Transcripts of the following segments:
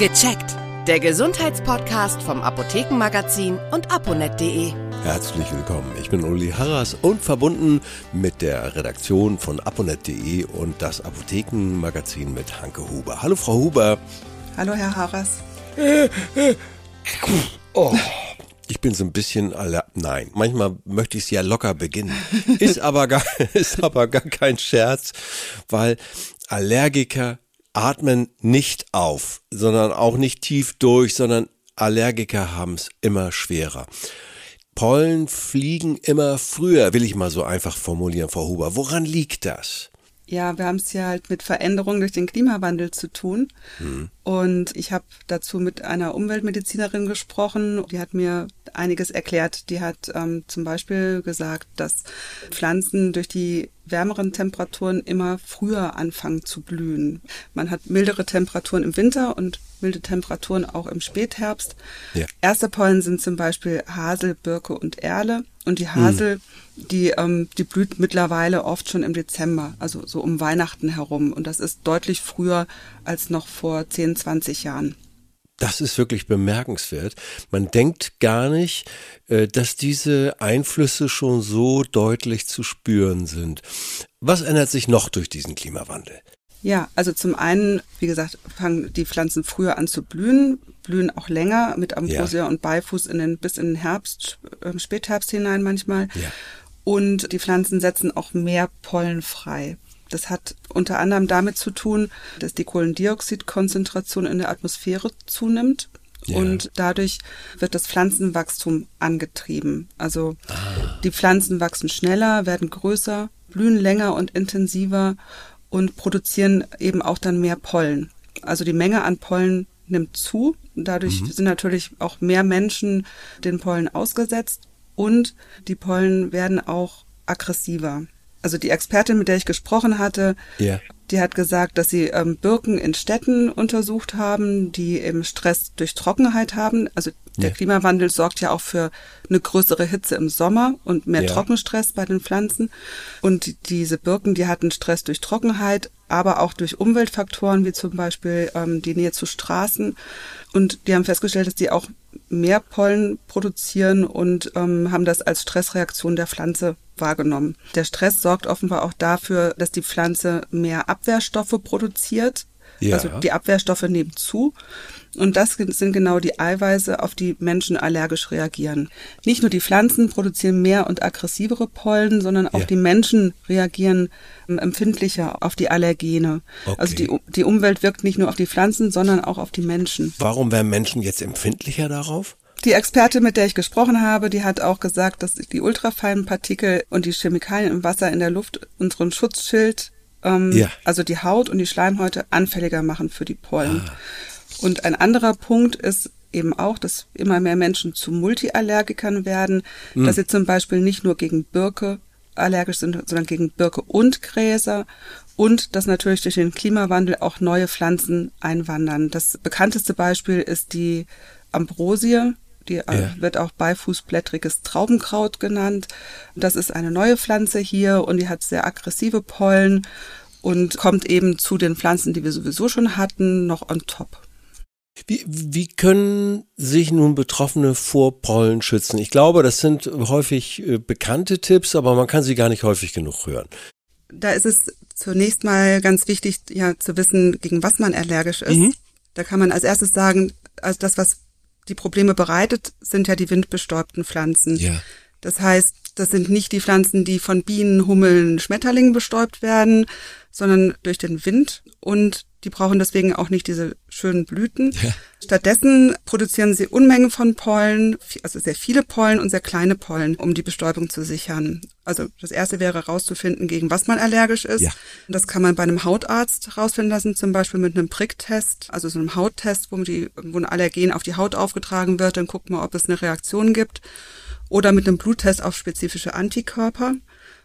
Gecheckt. Der Gesundheitspodcast vom Apothekenmagazin und aponet.de. Herzlich willkommen. Ich bin Uli Harras und verbunden mit der Redaktion von aponet.de und das Apothekenmagazin mit Hanke Huber. Hallo Frau Huber. Hallo Herr Harras. Oh. Ich bin so ein bisschen aller. Nein, manchmal möchte ich es ja locker beginnen. Ist aber gar, ist aber gar kein Scherz, weil Allergiker atmen nicht auf, sondern auch nicht tief durch, sondern Allergiker haben es immer schwerer. Pollen fliegen immer früher, will ich mal so einfach formulieren, Frau Huber. Woran liegt das? Ja, wir haben es ja halt mit Veränderungen durch den Klimawandel zu tun. Hm. Und ich habe dazu mit einer Umweltmedizinerin gesprochen. Die hat mir einiges erklärt. Die hat ähm, zum Beispiel gesagt, dass Pflanzen durch die wärmeren Temperaturen immer früher anfangen zu blühen. Man hat mildere Temperaturen im Winter und milde Temperaturen auch im Spätherbst. Ja. Erste Pollen sind zum Beispiel Hasel, Birke und Erle. Und die Hasel, hm. die, ähm, die blüht mittlerweile oft schon im Dezember, also so um Weihnachten herum. Und das ist deutlich früher als noch vor 10, 20 Jahren. Das ist wirklich bemerkenswert. Man denkt gar nicht, äh, dass diese Einflüsse schon so deutlich zu spüren sind. Was ändert sich noch durch diesen Klimawandel? Ja, also zum einen, wie gesagt, fangen die Pflanzen früher an zu blühen, blühen auch länger mit Ambrosia ja. und Beifuß in den, bis in den Herbst, äh, Spätherbst hinein manchmal. Ja. Und die Pflanzen setzen auch mehr Pollen frei. Das hat unter anderem damit zu tun, dass die Kohlendioxidkonzentration in der Atmosphäre zunimmt. Ja. Und dadurch wird das Pflanzenwachstum angetrieben. Also ah. die Pflanzen wachsen schneller, werden größer, blühen länger und intensiver und produzieren eben auch dann mehr Pollen. Also die Menge an Pollen nimmt zu. Dadurch mhm. sind natürlich auch mehr Menschen den Pollen ausgesetzt und die Pollen werden auch aggressiver. Also die Expertin, mit der ich gesprochen hatte, yeah. die hat gesagt, dass sie ähm, Birken in Städten untersucht haben, die eben Stress durch Trockenheit haben. Also der yeah. Klimawandel sorgt ja auch für eine größere Hitze im Sommer und mehr yeah. Trockenstress bei den Pflanzen. Und diese Birken, die hatten Stress durch Trockenheit, aber auch durch Umweltfaktoren, wie zum Beispiel ähm, die Nähe zu Straßen. Und die haben festgestellt, dass die auch mehr Pollen produzieren und ähm, haben das als Stressreaktion der Pflanze wahrgenommen. Der Stress sorgt offenbar auch dafür, dass die Pflanze mehr Abwehrstoffe produziert. Ja. Also die Abwehrstoffe nehmen zu. Und das sind genau die Eiweiße, auf die Menschen allergisch reagieren. Nicht nur die Pflanzen produzieren mehr und aggressivere Pollen, sondern auch ja. die Menschen reagieren ähm, empfindlicher auf die Allergene. Okay. Also die, die Umwelt wirkt nicht nur auf die Pflanzen, sondern auch auf die Menschen. Warum wären Menschen jetzt empfindlicher darauf? Die Expertin, mit der ich gesprochen habe, die hat auch gesagt, dass die ultrafeinen Partikel und die Chemikalien im Wasser in der Luft unseren Schutzschild, ähm, ja. also die Haut und die Schleimhäute, anfälliger machen für die Pollen. Ah. Und ein anderer Punkt ist eben auch, dass immer mehr Menschen zu Multiallergikern werden, mhm. dass sie zum Beispiel nicht nur gegen Birke allergisch sind, sondern gegen Birke und Gräser und dass natürlich durch den Klimawandel auch neue Pflanzen einwandern. Das bekannteste Beispiel ist die Ambrosie, die äh, ja. wird auch beifußblättriges Traubenkraut genannt. Das ist eine neue Pflanze hier und die hat sehr aggressive Pollen und kommt eben zu den Pflanzen, die wir sowieso schon hatten, noch on top. Wie, wie können sich nun Betroffene vor Pollen schützen? Ich glaube, das sind häufig äh, bekannte Tipps, aber man kann sie gar nicht häufig genug hören. Da ist es zunächst mal ganz wichtig, ja, zu wissen, gegen was man allergisch ist. Mhm. Da kann man als erstes sagen, also das, was die Probleme bereitet, sind ja die windbestäubten Pflanzen. Ja. Das heißt, das sind nicht die Pflanzen, die von Bienen, Hummeln, Schmetterlingen bestäubt werden, sondern durch den Wind und die brauchen deswegen auch nicht diese schönen Blüten. Ja. Stattdessen produzieren sie Unmengen von Pollen, also sehr viele Pollen und sehr kleine Pollen, um die Bestäubung zu sichern. Also das erste wäre herauszufinden, gegen was man allergisch ist. Ja. Das kann man bei einem Hautarzt herausfinden lassen, zum Beispiel mit einem Pricktest, also so einem Hauttest, wo, die, wo ein Allergen auf die Haut aufgetragen wird. Dann guckt man, ob es eine Reaktion gibt. Oder mit einem Bluttest auf spezifische Antikörper.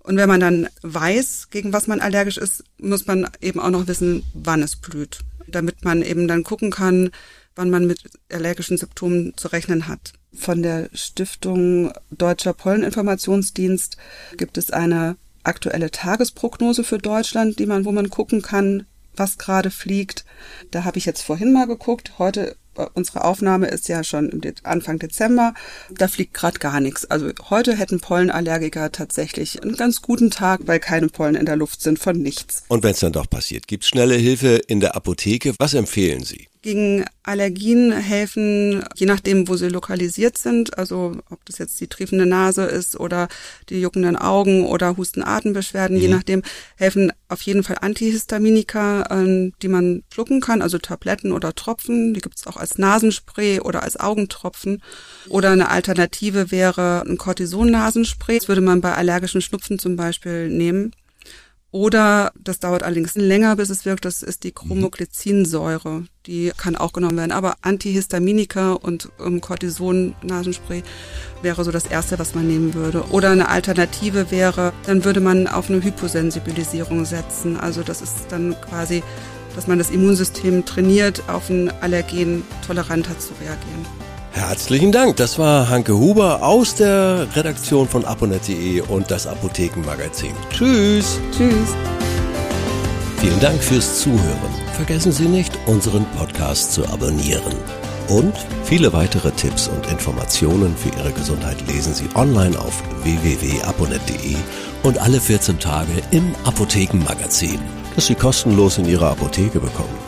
Und wenn man dann weiß, gegen was man allergisch ist, muss man eben auch noch wissen, wann es blüht, damit man eben dann gucken kann, wann man mit allergischen Symptomen zu rechnen hat. Von der Stiftung Deutscher Polleninformationsdienst gibt es eine aktuelle Tagesprognose für Deutschland, die man, wo man gucken kann, was gerade fliegt. Da habe ich jetzt vorhin mal geguckt. Heute unsere Aufnahme ist ja schon Anfang Dezember. Da fliegt gerade gar nichts. Also heute hätten Pollenallergiker tatsächlich einen ganz guten Tag, weil keine Pollen in der Luft sind von nichts. Und wenn es dann doch passiert, gibt es schnelle Hilfe in der Apotheke. Was empfehlen Sie? Gegen Allergien helfen, je nachdem, wo sie lokalisiert sind, also ob das jetzt die triefende Nase ist oder die juckenden Augen oder Husten-Atembeschwerden, mhm. je nachdem, helfen auf jeden Fall Antihistaminika, ähm, die man schlucken kann, also Tabletten oder Tropfen. Die gibt es auch als Nasenspray oder als Augentropfen. Oder eine Alternative wäre ein Cortison-Nasenspray. Das würde man bei allergischen Schnupfen zum Beispiel nehmen. Oder, das dauert allerdings länger, bis es wirkt, das ist die Chromoglycinsäure. Die kann auch genommen werden. Aber Antihistaminika und ähm, Cortison-Nasenspray wäre so das Erste, was man nehmen würde. Oder eine Alternative wäre, dann würde man auf eine Hyposensibilisierung setzen. Also das ist dann quasi, dass man das Immunsystem trainiert, auf ein Allergen toleranter zu reagieren. Herzlichen Dank. Das war Hanke Huber aus der Redaktion von aponet.de und das Apothekenmagazin. Tschüss. Tschüss. Vielen Dank fürs Zuhören. Vergessen Sie nicht, unseren Podcast zu abonnieren. Und viele weitere Tipps und Informationen für Ihre Gesundheit lesen Sie online auf www.aponet.de und alle 14 Tage im Apothekenmagazin, das Sie kostenlos in Ihrer Apotheke bekommen.